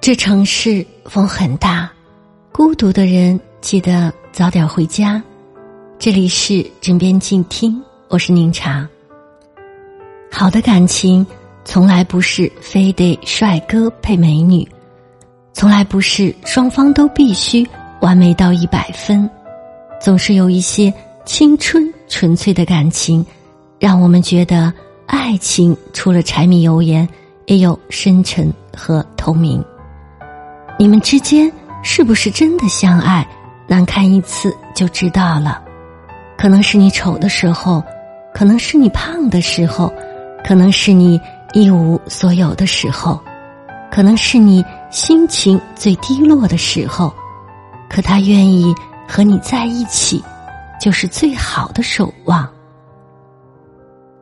这城市风很大，孤独的人记得早点回家。这里是枕边静听，我是宁茶。好的感情从来不是非得帅哥配美女，从来不是双方都必须完美到一百分，总是有一些青春纯粹的感情，让我们觉得爱情除了柴米油盐，也有深沉和透明。你们之间是不是真的相爱？难看一次就知道了。可能是你丑的时候，可能是你胖的时候，可能是你一无所有的时候，可能是你心情最低落的时候。可他愿意和你在一起，就是最好的守望。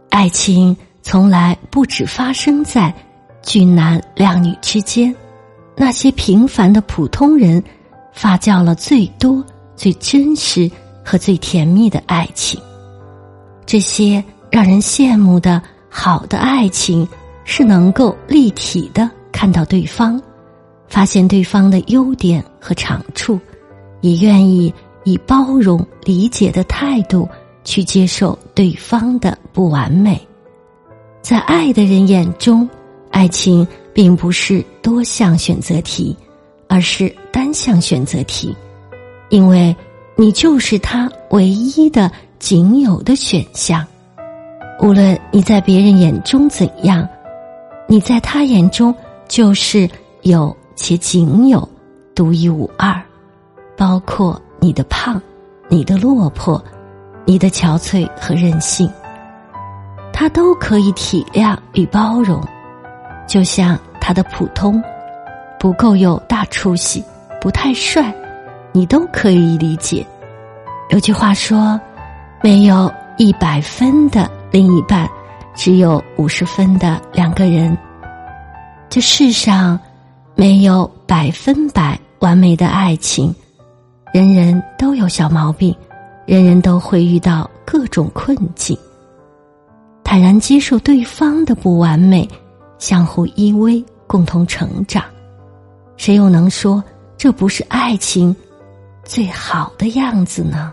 爱情从来不只发生在俊男靓女之间。那些平凡的普通人，发酵了最多、最真实和最甜蜜的爱情。这些让人羡慕的好的爱情，是能够立体的看到对方，发现对方的优点和长处，也愿意以包容、理解的态度去接受对方的不完美。在爱的人眼中，爱情。并不是多项选择题，而是单项选择题，因为你就是他唯一的、仅有的选项。无论你在别人眼中怎样，你在他眼中就是有且仅有、独一无二。包括你的胖、你的落魄、你的憔悴和任性，他都可以体谅与包容。就像他的普通，不够有大出息，不太帅，你都可以理解。有句话说：“没有一百分的另一半，只有五十分的两个人。”这世上没有百分百完美的爱情，人人都有小毛病，人人都会遇到各种困境。坦然接受对方的不完美。相互依偎，共同成长，谁又能说这不是爱情最好的样子呢？